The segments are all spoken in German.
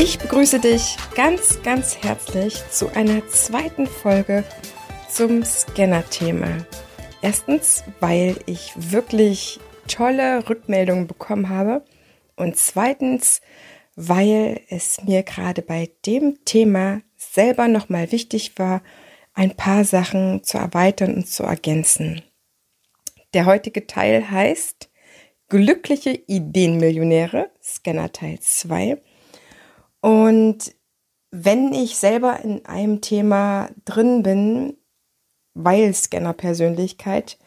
Ich begrüße dich ganz, ganz herzlich zu einer zweiten Folge zum Scanner-Thema. Erstens, weil ich wirklich tolle Rückmeldungen bekommen habe und zweitens, weil es mir gerade bei dem Thema selber nochmal wichtig war, ein paar Sachen zu erweitern und zu ergänzen. Der heutige Teil heißt Glückliche Ideenmillionäre, Scanner Teil 2. Und wenn ich selber in einem Thema drin bin, weil Scanner-Persönlichkeit,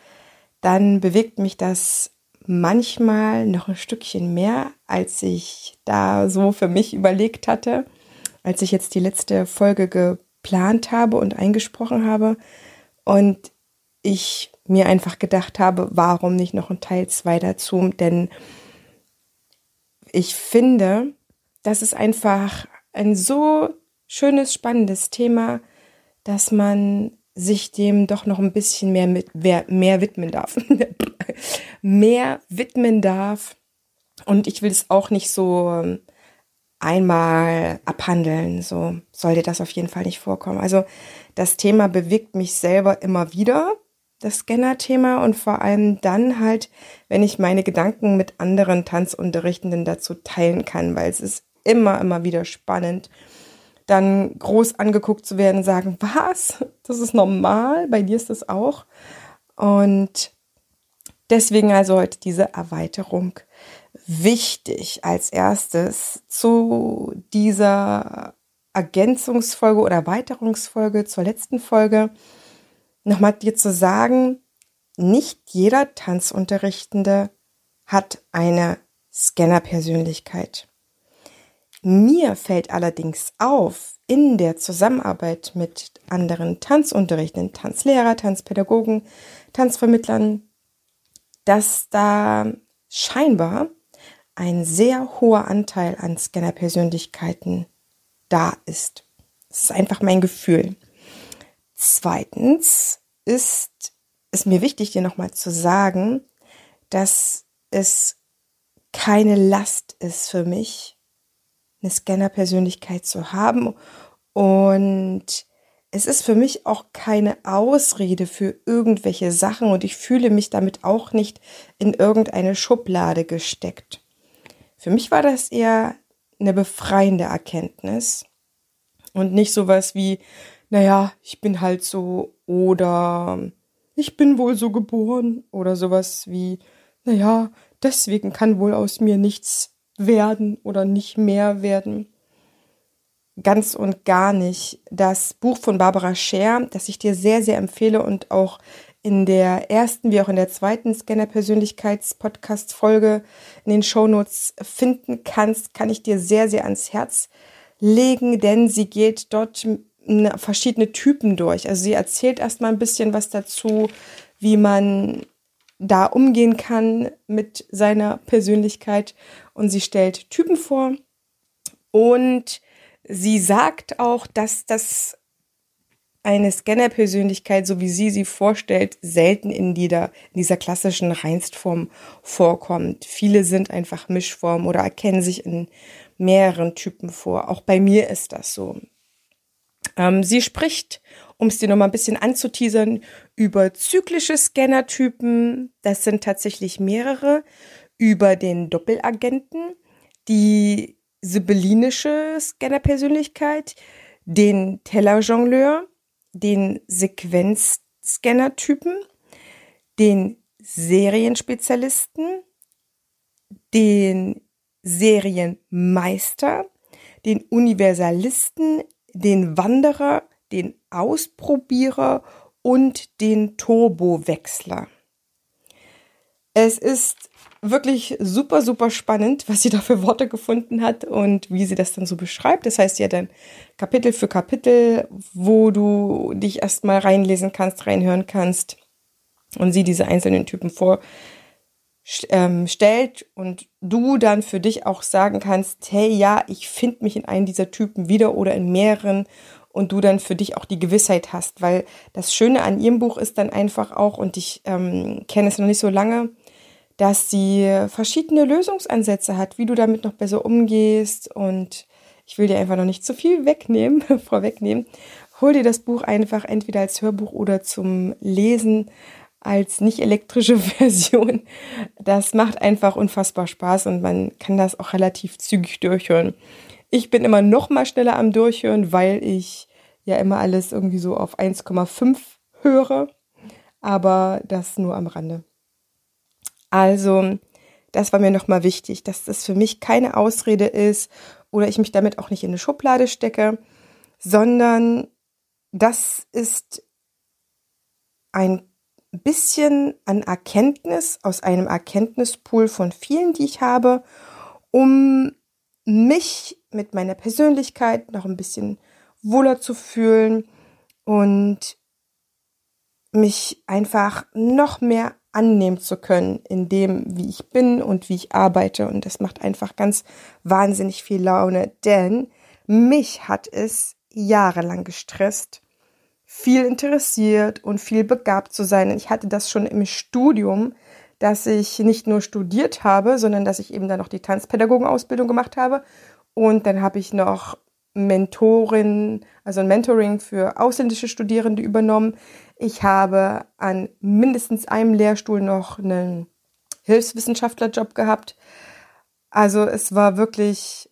dann bewegt mich das manchmal noch ein Stückchen mehr, als ich da so für mich überlegt hatte, als ich jetzt die letzte Folge geplant habe und eingesprochen habe. Und ich mir einfach gedacht habe, warum nicht noch ein Teil 2 dazu? Denn ich finde, das ist einfach ein so schönes, spannendes Thema, dass man sich dem doch noch ein bisschen mehr mit mehr, mehr widmen darf. mehr widmen darf. Und ich will es auch nicht so ähm, einmal abhandeln. So soll dir das auf jeden Fall nicht vorkommen. Also das Thema bewegt mich selber immer wieder das Scanner-Thema und vor allem dann halt, wenn ich meine Gedanken mit anderen Tanzunterrichtenden dazu teilen kann, weil es ist immer, immer wieder spannend, dann groß angeguckt zu werden, sagen, was? Das ist normal, bei dir ist das auch. Und deswegen also heute diese Erweiterung. Wichtig als erstes zu dieser Ergänzungsfolge oder Erweiterungsfolge zur letzten Folge nochmal dir zu sagen, nicht jeder Tanzunterrichtende hat eine Scanner-Persönlichkeit. Mir fällt allerdings auf, in der Zusammenarbeit mit anderen Tanzunterrichtenden, Tanzlehrer, Tanzpädagogen, Tanzvermittlern, dass da scheinbar ein sehr hoher Anteil an Scanner-Persönlichkeiten da ist. Das ist einfach mein Gefühl. Zweitens ist es mir wichtig, dir nochmal zu sagen, dass es keine Last ist für mich, eine Scanner-Persönlichkeit zu haben. Und es ist für mich auch keine Ausrede für irgendwelche Sachen und ich fühle mich damit auch nicht in irgendeine Schublade gesteckt. Für mich war das eher eine befreiende Erkenntnis und nicht sowas wie, naja, ich bin halt so oder ich bin wohl so geboren oder sowas wie, naja, deswegen kann wohl aus mir nichts werden oder nicht mehr werden. Ganz und gar nicht. Das Buch von Barbara Scher, das ich dir sehr, sehr empfehle und auch in der ersten wie auch in der zweiten Scanner-Persönlichkeits-Podcast-Folge in den Shownotes finden kannst, kann ich dir sehr, sehr ans Herz legen, denn sie geht dort verschiedene Typen durch. Also sie erzählt erstmal ein bisschen was dazu, wie man da umgehen kann mit seiner Persönlichkeit und sie stellt Typen vor und sie sagt auch, dass das eine Scanner-Persönlichkeit, so wie sie sie vorstellt, selten in dieser, in dieser klassischen Reinstform vorkommt. Viele sind einfach Mischform oder erkennen sich in mehreren Typen vor. Auch bei mir ist das so. Ähm, sie spricht, um es dir nochmal ein bisschen anzuteasern, über zyklische Scannertypen. Das sind tatsächlich mehrere. Über den Doppelagenten, die sibyllinische Scannerpersönlichkeit, den Tellerjongleur, den Sequenzscannertypen, den Serienspezialisten, den Serienmeister, den Universalisten, den Wanderer, den Ausprobierer und den Turbowechsler. Es ist wirklich super, super spannend, was sie da für Worte gefunden hat und wie sie das dann so beschreibt. Das heißt, sie hat dann Kapitel für Kapitel, wo du dich erstmal reinlesen kannst, reinhören kannst und sie diese einzelnen Typen vorstellt ähm, und du dann für dich auch sagen kannst, hey, ja, ich finde mich in einem dieser Typen wieder oder in mehreren und du dann für dich auch die Gewissheit hast, weil das Schöne an ihrem Buch ist dann einfach auch, und ich ähm, kenne es noch nicht so lange, dass sie verschiedene Lösungsansätze hat, wie du damit noch besser umgehst. Und ich will dir einfach noch nicht zu viel wegnehmen, vorwegnehmen. Hol dir das Buch einfach entweder als Hörbuch oder zum Lesen als nicht elektrische Version. Das macht einfach unfassbar Spaß und man kann das auch relativ zügig durchhören. Ich bin immer noch mal schneller am Durchhören, weil ich ja immer alles irgendwie so auf 1,5 höre. Aber das nur am Rande. Also, das war mir nochmal wichtig, dass das für mich keine Ausrede ist oder ich mich damit auch nicht in eine Schublade stecke, sondern das ist ein bisschen an Erkenntnis aus einem Erkenntnispool von vielen, die ich habe, um mich mit meiner Persönlichkeit noch ein bisschen wohler zu fühlen und mich einfach noch mehr annehmen zu können in dem, wie ich bin und wie ich arbeite. Und das macht einfach ganz wahnsinnig viel Laune, denn mich hat es jahrelang gestresst, viel interessiert und viel begabt zu sein. Ich hatte das schon im Studium, dass ich nicht nur studiert habe, sondern dass ich eben dann noch die Tanzpädagogenausbildung gemacht habe. Und dann habe ich noch Mentorin, also ein Mentoring für ausländische Studierende übernommen. Ich habe an mindestens einem Lehrstuhl noch einen Hilfswissenschaftlerjob gehabt. Also es war wirklich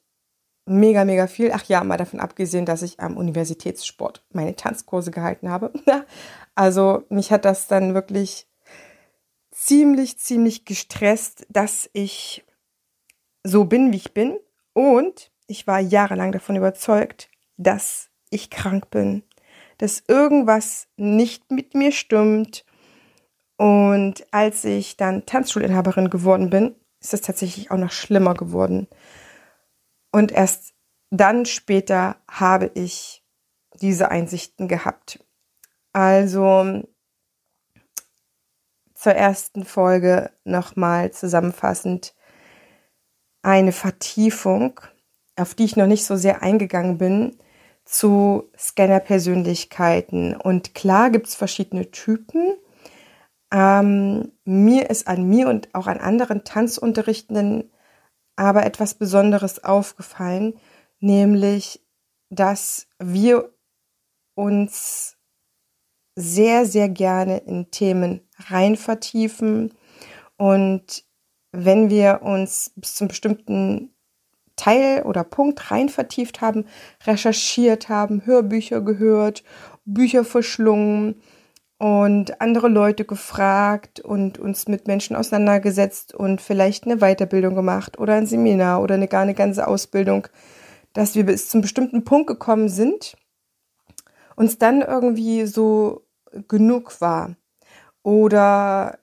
mega, mega viel. Ach ja, mal davon abgesehen, dass ich am Universitätssport meine Tanzkurse gehalten habe. also mich hat das dann wirklich ziemlich, ziemlich gestresst, dass ich so bin, wie ich bin. Und ich war jahrelang davon überzeugt, dass ich krank bin, dass irgendwas nicht mit mir stimmt. Und als ich dann Tanzschulinhaberin geworden bin, ist es tatsächlich auch noch schlimmer geworden. Und erst dann später habe ich diese Einsichten gehabt. Also zur ersten Folge nochmal zusammenfassend eine Vertiefung auf die ich noch nicht so sehr eingegangen bin, zu Scanner-Persönlichkeiten. Und klar gibt es verschiedene Typen. Ähm, mir ist an mir und auch an anderen Tanzunterrichtenden aber etwas Besonderes aufgefallen, nämlich, dass wir uns sehr, sehr gerne in Themen rein vertiefen. Und wenn wir uns bis zum bestimmten Teil oder Punkt rein vertieft haben, recherchiert haben, Hörbücher gehört, Bücher verschlungen und andere Leute gefragt und uns mit Menschen auseinandergesetzt und vielleicht eine Weiterbildung gemacht oder ein Seminar oder eine gar eine ganze Ausbildung, dass wir bis zum bestimmten Punkt gekommen sind, uns dann irgendwie so genug war. Oder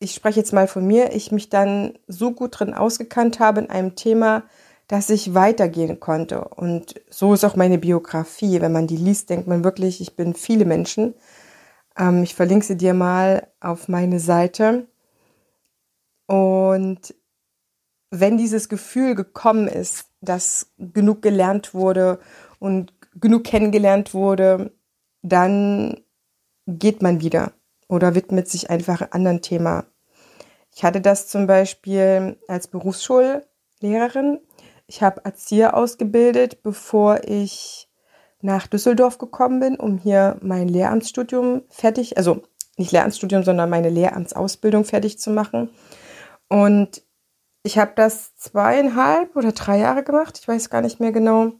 ich spreche jetzt mal von mir, ich mich dann so gut drin ausgekannt habe in einem Thema, dass ich weitergehen konnte. Und so ist auch meine Biografie. Wenn man die liest, denkt man wirklich, ich bin viele Menschen. Ähm, ich verlinke sie dir mal auf meine Seite. Und wenn dieses Gefühl gekommen ist, dass genug gelernt wurde und genug kennengelernt wurde, dann geht man wieder oder widmet sich einfach einem anderen Thema. Ich hatte das zum Beispiel als Berufsschullehrerin ich habe Erzieher ausgebildet, bevor ich nach Düsseldorf gekommen bin, um hier mein Lehramtsstudium fertig, also nicht Lehramtsstudium, sondern meine Lehramtsausbildung fertig zu machen. Und ich habe das zweieinhalb oder drei Jahre gemacht, ich weiß gar nicht mehr genau.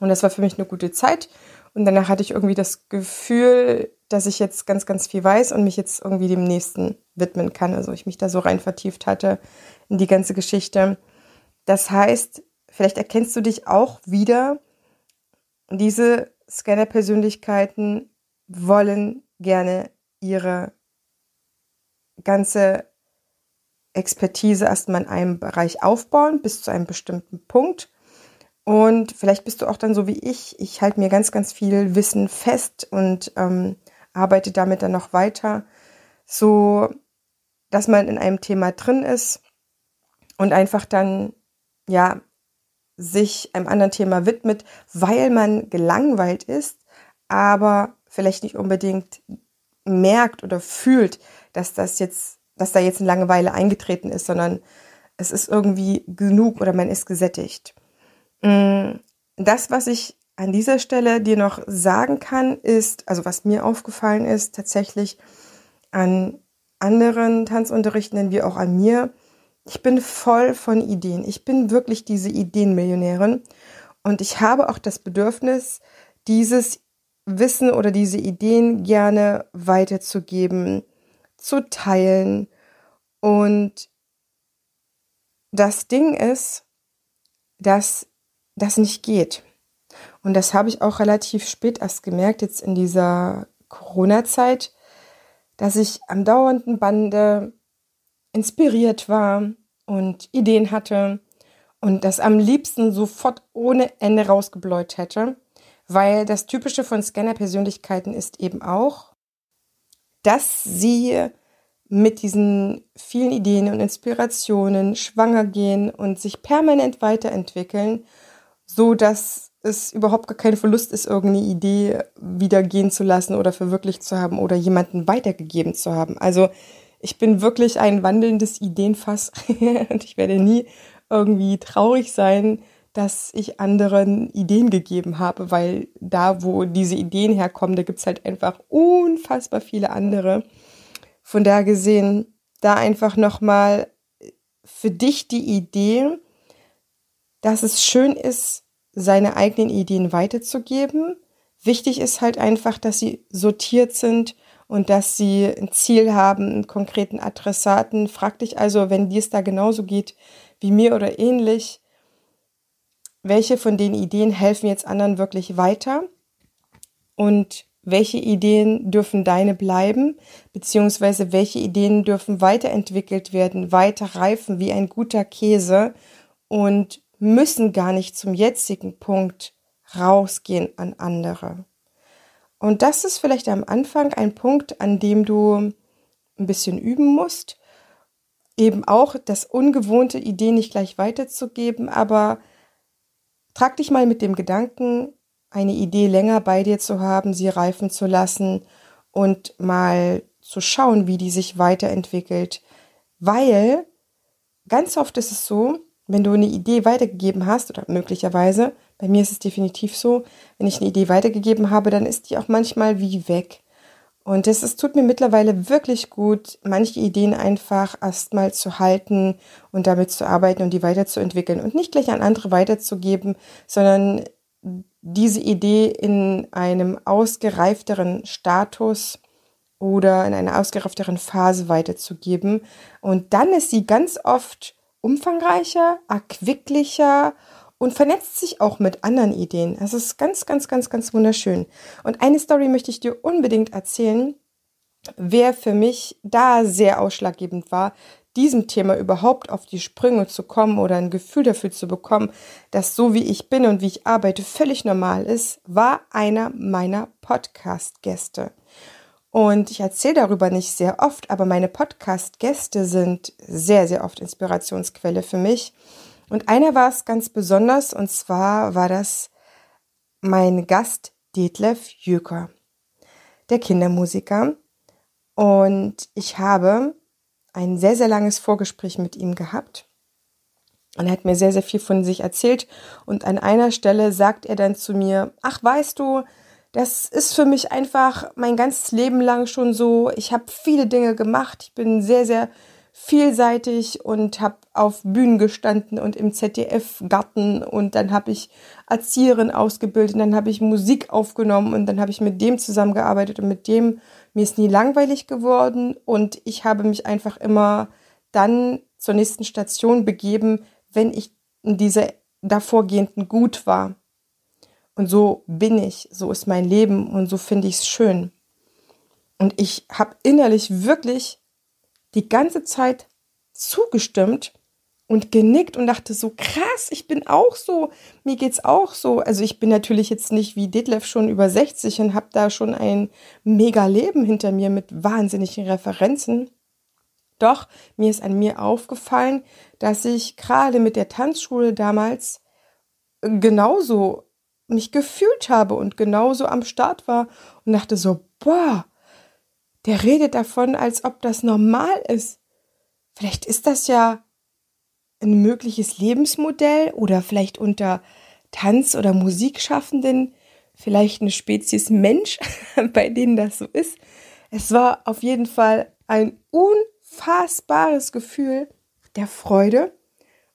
Und das war für mich eine gute Zeit. Und danach hatte ich irgendwie das Gefühl, dass ich jetzt ganz, ganz viel weiß und mich jetzt irgendwie dem nächsten widmen kann. Also ich mich da so rein vertieft hatte in die ganze Geschichte. Das heißt, Vielleicht erkennst du dich auch wieder. Diese Scanner-Persönlichkeiten wollen gerne ihre ganze Expertise erstmal in einem Bereich aufbauen bis zu einem bestimmten Punkt. Und vielleicht bist du auch dann so wie ich. Ich halte mir ganz, ganz viel Wissen fest und ähm, arbeite damit dann noch weiter, so dass man in einem Thema drin ist und einfach dann, ja, sich einem anderen Thema widmet, weil man gelangweilt ist, aber vielleicht nicht unbedingt merkt oder fühlt, dass das jetzt, dass da jetzt eine Langeweile eingetreten ist, sondern es ist irgendwie genug oder man ist gesättigt. Mm, das, was ich an dieser Stelle dir noch sagen kann, ist, also was mir aufgefallen ist, tatsächlich an anderen Tanzunterrichtenden wie auch an mir, ich bin voll von Ideen. Ich bin wirklich diese Ideenmillionärin und ich habe auch das Bedürfnis, dieses Wissen oder diese Ideen gerne weiterzugeben, zu teilen. Und das Ding ist, dass das nicht geht. Und das habe ich auch relativ spät erst gemerkt, jetzt in dieser Corona-Zeit, dass ich am dauernden Bande inspiriert war und Ideen hatte und das am liebsten sofort ohne Ende rausgebläut hätte. Weil das Typische von Scanner-Persönlichkeiten ist eben auch, dass sie mit diesen vielen Ideen und Inspirationen schwanger gehen und sich permanent weiterentwickeln, so dass es überhaupt gar kein Verlust ist, irgendeine Idee wieder gehen zu lassen oder verwirklicht zu haben oder jemanden weitergegeben zu haben. Also ich bin wirklich ein wandelndes Ideenfass und ich werde nie irgendwie traurig sein, dass ich anderen Ideen gegeben habe, weil da, wo diese Ideen herkommen, da gibt's halt einfach unfassbar viele andere. Von da gesehen, da einfach nochmal für dich die Idee, dass es schön ist, seine eigenen Ideen weiterzugeben. Wichtig ist halt einfach, dass sie sortiert sind und dass sie ein Ziel haben, einen konkreten Adressaten. Frag dich also, wenn dir es da genauso geht wie mir oder ähnlich, welche von den Ideen helfen jetzt anderen wirklich weiter und welche Ideen dürfen deine bleiben, beziehungsweise welche Ideen dürfen weiterentwickelt werden, weiter reifen wie ein guter Käse und müssen gar nicht zum jetzigen Punkt rausgehen an andere. Und das ist vielleicht am Anfang ein Punkt, an dem du ein bisschen üben musst, eben auch das ungewohnte Idee nicht gleich weiterzugeben, aber Trag dich mal mit dem Gedanken, eine Idee länger bei dir zu haben, sie reifen zu lassen und mal zu schauen, wie die sich weiterentwickelt. Weil ganz oft ist es so, wenn du eine Idee weitergegeben hast, oder möglicherweise, bei mir ist es definitiv so, wenn ich eine Idee weitergegeben habe, dann ist die auch manchmal wie weg. Und es, tut mir mittlerweile wirklich gut, manche Ideen einfach erstmal zu halten und damit zu arbeiten und die weiterzuentwickeln und nicht gleich an andere weiterzugeben, sondern diese Idee in einem ausgereifteren Status oder in einer ausgereifteren Phase weiterzugeben. Und dann ist sie ganz oft umfangreicher, erquicklicher und vernetzt sich auch mit anderen Ideen. Es ist ganz, ganz, ganz, ganz wunderschön. Und eine Story möchte ich dir unbedingt erzählen, wer für mich da sehr ausschlaggebend war, diesem Thema überhaupt auf die Sprünge zu kommen oder ein Gefühl dafür zu bekommen, dass so wie ich bin und wie ich arbeite völlig normal ist, war einer meiner Podcast-Gäste. Und ich erzähle darüber nicht sehr oft, aber meine Podcast-Gäste sind sehr, sehr oft Inspirationsquelle für mich. Und einer war es ganz besonders, und zwar war das mein Gast Detlef Jöker, der Kindermusiker. Und ich habe ein sehr, sehr langes Vorgespräch mit ihm gehabt. Und er hat mir sehr, sehr viel von sich erzählt. Und an einer Stelle sagt er dann zu mir, ach, weißt du, das ist für mich einfach mein ganzes Leben lang schon so. Ich habe viele Dinge gemacht. Ich bin sehr, sehr vielseitig und habe auf Bühnen gestanden und im ZDF-Garten und dann habe ich Erzieherin ausgebildet und dann habe ich Musik aufgenommen und dann habe ich mit dem zusammengearbeitet und mit dem mir ist nie langweilig geworden und ich habe mich einfach immer dann zur nächsten Station begeben, wenn ich in dieser davorgehenden gut war. Und so bin ich, so ist mein Leben und so finde ich es schön. Und ich habe innerlich wirklich die ganze Zeit zugestimmt und genickt und dachte so, krass, ich bin auch so, mir geht's auch so. Also ich bin natürlich jetzt nicht wie Detlef schon über 60 und habe da schon ein mega Leben hinter mir mit wahnsinnigen Referenzen. Doch mir ist an mir aufgefallen, dass ich gerade mit der Tanzschule damals genauso mich gefühlt habe und genauso am Start war und dachte so, boah, der redet davon, als ob das normal ist. Vielleicht ist das ja ein mögliches Lebensmodell oder vielleicht unter Tanz- oder Musikschaffenden vielleicht eine Spezies Mensch, bei denen das so ist. Es war auf jeden Fall ein unfassbares Gefühl der Freude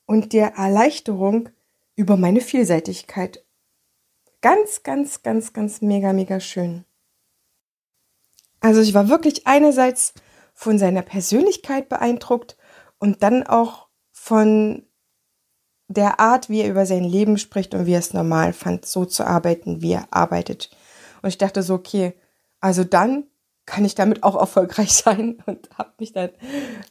und der Erleichterung über meine Vielseitigkeit. Ganz, ganz, ganz, ganz mega, mega schön. Also ich war wirklich einerseits von seiner Persönlichkeit beeindruckt und dann auch von der Art, wie er über sein Leben spricht und wie er es normal fand, so zu arbeiten, wie er arbeitet. Und ich dachte so, okay, also dann kann ich damit auch erfolgreich sein und habe mich dann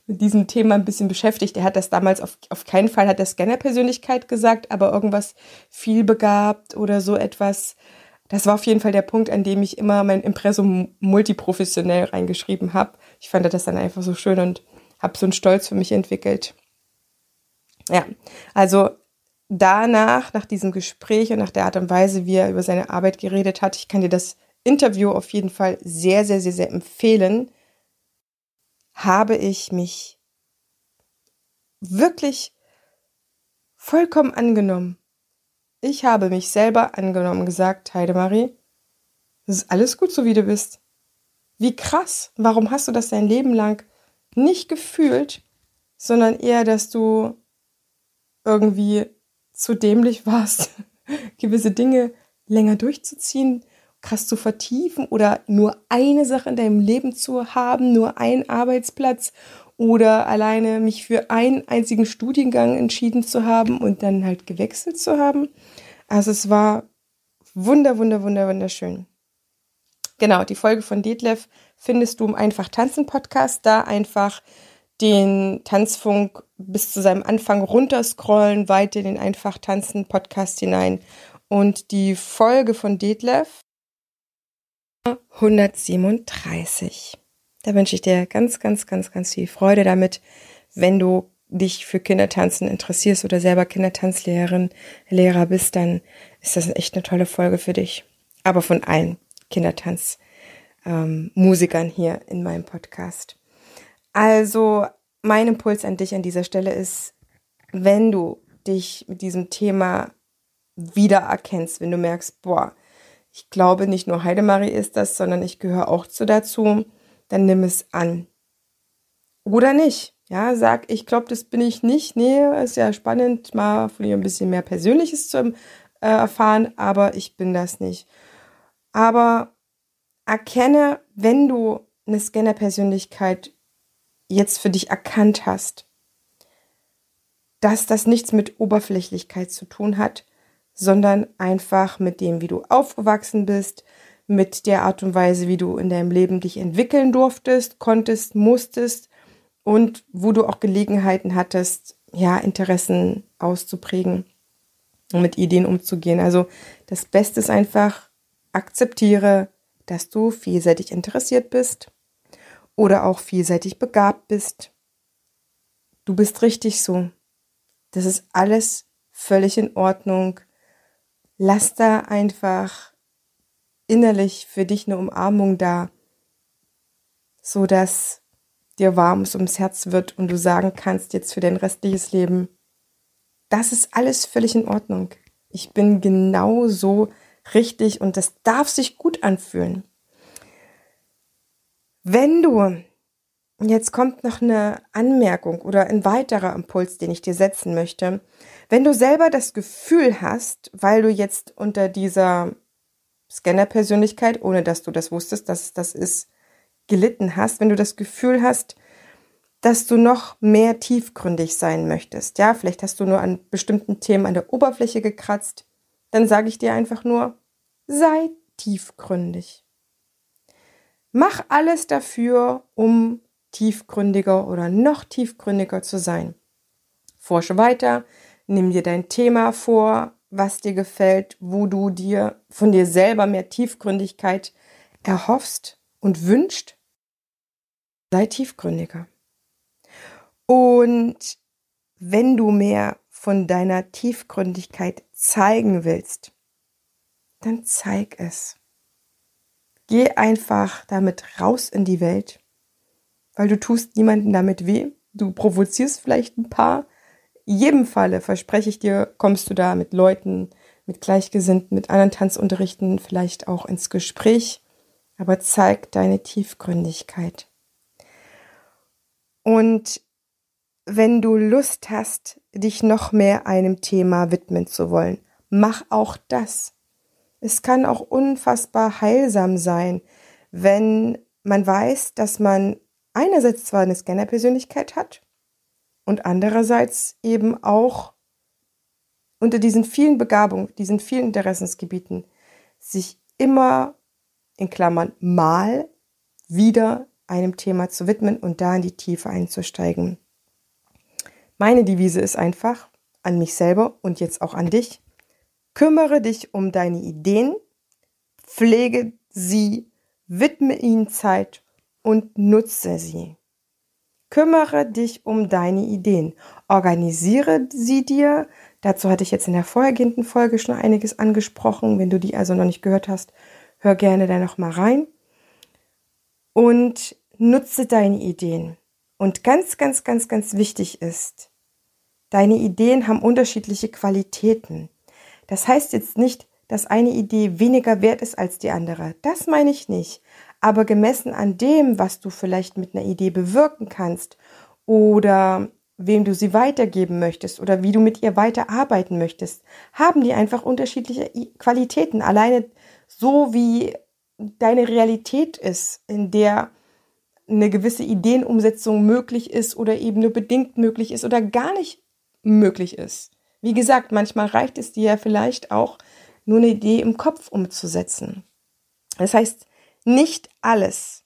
mit diesem Thema ein bisschen beschäftigt. Er hat das damals auf, auf keinen Fall, hat der Scanner-Persönlichkeit gesagt, aber irgendwas vielbegabt oder so etwas. Das war auf jeden Fall der Punkt, an dem ich immer mein Impressum multiprofessionell reingeschrieben habe. Ich fand das dann einfach so schön und habe so einen Stolz für mich entwickelt. Ja, also danach, nach diesem Gespräch und nach der Art und Weise, wie er über seine Arbeit geredet hat, ich kann dir das Interview auf jeden Fall sehr, sehr, sehr, sehr empfehlen, habe ich mich wirklich vollkommen angenommen. Ich habe mich selber angenommen, gesagt, Heidemarie, das ist alles gut, so wie du bist. Wie krass, warum hast du das dein Leben lang nicht gefühlt, sondern eher, dass du irgendwie zu dämlich warst, gewisse Dinge länger durchzuziehen, krass zu vertiefen oder nur eine Sache in deinem Leben zu haben, nur einen Arbeitsplatz oder alleine mich für einen einzigen Studiengang entschieden zu haben und dann halt gewechselt zu haben. Also es war wunder, wunder, wunder, wunderschön. Genau, die Folge von Detlef findest du im Einfach Tanzen Podcast. Da einfach den Tanzfunk bis zu seinem Anfang runterscrollen, weiter in den Einfach Tanzen Podcast hinein. Und die Folge von Detlef 137. Da wünsche ich dir ganz, ganz, ganz, ganz viel Freude damit, wenn du dich für Kindertanzen interessierst oder selber Kindertanzlehrerin, Lehrer bist, dann ist das echt eine tolle Folge für dich. Aber von allen Kindertanzmusikern ähm, hier in meinem Podcast. Also mein Impuls an dich an dieser Stelle ist, wenn du dich mit diesem Thema wiedererkennst, wenn du merkst, boah, ich glaube, nicht nur Heidemarie ist das, sondern ich gehöre auch zu dazu, dann nimm es an. Oder nicht. Ja, sag, ich glaube, das bin ich nicht. Nee, ist ja spannend, mal von ihr ein bisschen mehr Persönliches zu äh, erfahren, aber ich bin das nicht. Aber erkenne, wenn du eine Scanner-Persönlichkeit jetzt für dich erkannt hast, dass das nichts mit Oberflächlichkeit zu tun hat, sondern einfach mit dem, wie du aufgewachsen bist, mit der Art und Weise, wie du in deinem Leben dich entwickeln durftest, konntest, musstest und wo du auch Gelegenheiten hattest, ja, Interessen auszuprägen und mit Ideen umzugehen. Also das Beste ist einfach, akzeptiere, dass du vielseitig interessiert bist oder auch vielseitig begabt bist. Du bist richtig so. Das ist alles völlig in Ordnung lass da einfach innerlich für dich eine Umarmung da, so dass dir warm ums Herz wird und du sagen kannst jetzt für dein restliches Leben, das ist alles völlig in Ordnung. Ich bin genau so richtig und das darf sich gut anfühlen. Wenn du Jetzt kommt noch eine Anmerkung oder ein weiterer Impuls, den ich dir setzen möchte. Wenn du selber das Gefühl hast, weil du jetzt unter dieser Scanner-Persönlichkeit, ohne dass du das wusstest, dass das ist, gelitten hast, wenn du das Gefühl hast, dass du noch mehr tiefgründig sein möchtest, ja, vielleicht hast du nur an bestimmten Themen an der Oberfläche gekratzt, dann sage ich dir einfach nur, sei tiefgründig. Mach alles dafür, um tiefgründiger oder noch tiefgründiger zu sein. Forsche weiter, nimm dir dein Thema vor, was dir gefällt, wo du dir von dir selber mehr Tiefgründigkeit erhoffst und wünscht. Sei tiefgründiger. Und wenn du mehr von deiner Tiefgründigkeit zeigen willst, dann zeig es. Geh einfach damit raus in die Welt, weil du tust niemanden damit weh. Du provozierst vielleicht ein paar. In jedem Falle, verspreche ich dir, kommst du da mit Leuten, mit Gleichgesinnten, mit anderen Tanzunterrichten vielleicht auch ins Gespräch. Aber zeig deine Tiefgründigkeit. Und wenn du Lust hast, dich noch mehr einem Thema widmen zu wollen, mach auch das. Es kann auch unfassbar heilsam sein, wenn man weiß, dass man einerseits zwar eine Scanner-Persönlichkeit hat und andererseits eben auch unter diesen vielen Begabungen, diesen vielen Interessensgebieten sich immer in Klammern mal wieder einem Thema zu widmen und da in die Tiefe einzusteigen. Meine Devise ist einfach an mich selber und jetzt auch an dich. Kümmere dich um deine Ideen, pflege sie, widme ihnen Zeit und nutze sie. Kümmere dich um deine Ideen. Organisiere sie dir. Dazu hatte ich jetzt in der vorhergehenden Folge schon einiges angesprochen. Wenn du die also noch nicht gehört hast, hör gerne da noch mal rein. Und nutze deine Ideen. Und ganz, ganz, ganz, ganz wichtig ist, deine Ideen haben unterschiedliche Qualitäten. Das heißt jetzt nicht, dass eine Idee weniger wert ist als die andere. Das meine ich nicht. Aber gemessen an dem, was du vielleicht mit einer Idee bewirken kannst oder wem du sie weitergeben möchtest oder wie du mit ihr weiterarbeiten möchtest, haben die einfach unterschiedliche Qualitäten. Alleine so wie deine Realität ist, in der eine gewisse Ideenumsetzung möglich ist oder eben nur bedingt möglich ist oder gar nicht möglich ist. Wie gesagt, manchmal reicht es dir ja vielleicht auch, nur eine Idee im Kopf umzusetzen. Das heißt, nicht alles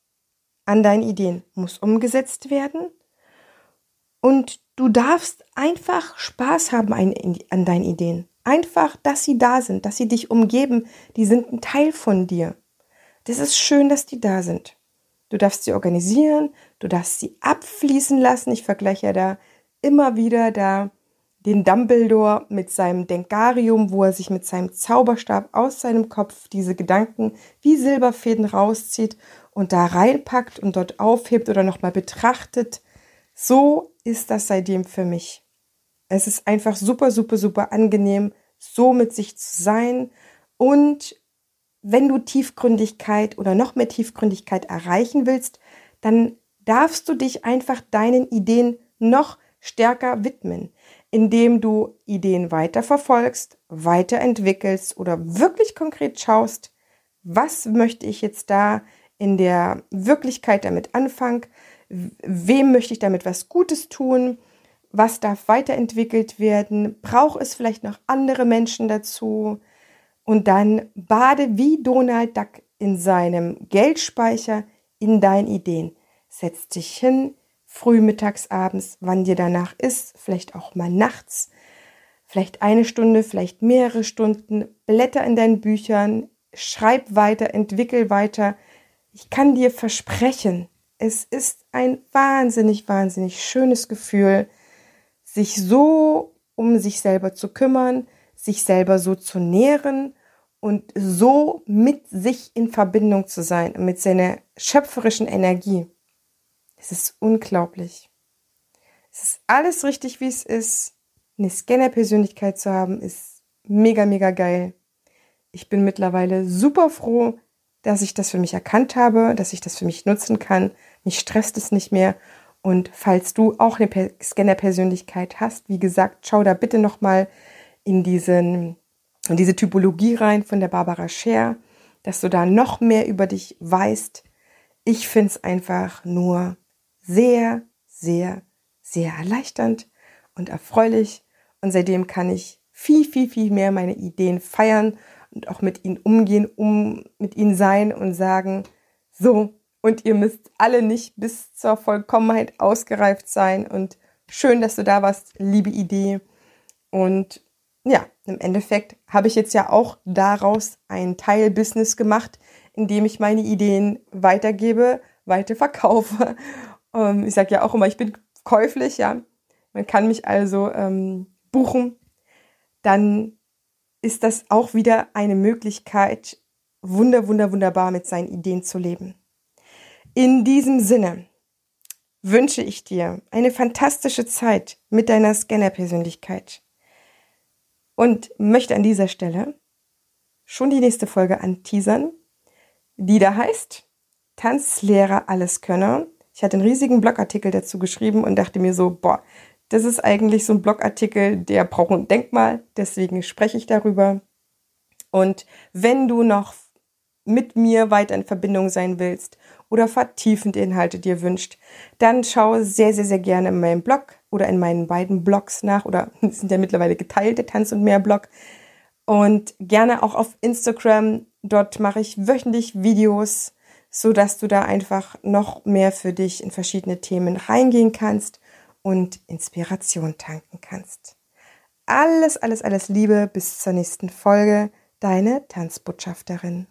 an deinen Ideen muss umgesetzt werden und du darfst einfach Spaß haben an deinen Ideen. Einfach, dass sie da sind, dass sie dich umgeben, die sind ein Teil von dir. Das ist schön, dass die da sind. Du darfst sie organisieren, du darfst sie abfließen lassen. Ich vergleiche ja da immer wieder da den Dumbledore mit seinem Denkarium, wo er sich mit seinem Zauberstab aus seinem Kopf diese Gedanken wie Silberfäden rauszieht und da reinpackt und dort aufhebt oder nochmal betrachtet. So ist das seitdem für mich. Es ist einfach super, super, super angenehm, so mit sich zu sein. Und wenn du Tiefgründigkeit oder noch mehr Tiefgründigkeit erreichen willst, dann darfst du dich einfach deinen Ideen noch stärker widmen indem du Ideen weiterverfolgst, weiterentwickelst oder wirklich konkret schaust, was möchte ich jetzt da in der Wirklichkeit damit anfangen, wem möchte ich damit was Gutes tun, was darf weiterentwickelt werden, braucht es vielleicht noch andere Menschen dazu und dann bade wie Donald Duck in seinem Geldspeicher in deinen Ideen. Setz dich hin, früh, mittags, abends, wann dir danach ist, vielleicht auch mal nachts, vielleicht eine Stunde, vielleicht mehrere Stunden, blätter in deinen Büchern, schreib weiter, entwickel weiter. Ich kann dir versprechen, es ist ein wahnsinnig, wahnsinnig schönes Gefühl, sich so um sich selber zu kümmern, sich selber so zu nähren und so mit sich in Verbindung zu sein, mit seiner schöpferischen Energie. Es ist unglaublich. Es ist alles richtig, wie es ist. Eine Scanner-Persönlichkeit zu haben, ist mega, mega geil. Ich bin mittlerweile super froh, dass ich das für mich erkannt habe, dass ich das für mich nutzen kann. Mich stresst es nicht mehr. Und falls du auch eine Scanner-Persönlichkeit hast, wie gesagt, schau da bitte nochmal in diesen, in diese Typologie rein von der Barbara Scher, dass du da noch mehr über dich weißt. Ich finde es einfach nur sehr, sehr, sehr erleichternd und erfreulich. Und seitdem kann ich viel, viel, viel mehr meine Ideen feiern und auch mit ihnen umgehen, um mit ihnen sein und sagen, so, und ihr müsst alle nicht bis zur Vollkommenheit ausgereift sein. Und schön, dass du da warst, liebe Idee. Und ja, im Endeffekt habe ich jetzt ja auch daraus ein Teilbusiness gemacht, in dem ich meine Ideen weitergebe, weiter verkaufe. Ähm, ich sage ja auch immer, ich bin käuflich, ja. Man kann mich also ähm, buchen. Dann ist das auch wieder eine Möglichkeit, wunder, wunder, wunderbar mit seinen Ideen zu leben. In diesem Sinne wünsche ich dir eine fantastische Zeit mit deiner Scanner-Persönlichkeit und möchte an dieser Stelle schon die nächste Folge anteasern, die da heißt Tanzlehrer Alleskönner. Ich hatte einen riesigen Blogartikel dazu geschrieben und dachte mir so, boah, das ist eigentlich so ein Blogartikel, der braucht ein Denkmal, deswegen spreche ich darüber. Und wenn du noch mit mir weiter in Verbindung sein willst oder vertiefende Inhalte dir wünscht, dann schau sehr, sehr, sehr gerne in meinem Blog oder in meinen beiden Blogs nach oder sind ja mittlerweile geteilt, der Tanz und mehr Blog. Und gerne auch auf Instagram. Dort mache ich wöchentlich Videos, so dass du da einfach noch mehr für dich in verschiedene Themen reingehen kannst und Inspiration tanken kannst. Alles, alles, alles Liebe. Bis zur nächsten Folge. Deine Tanzbotschafterin.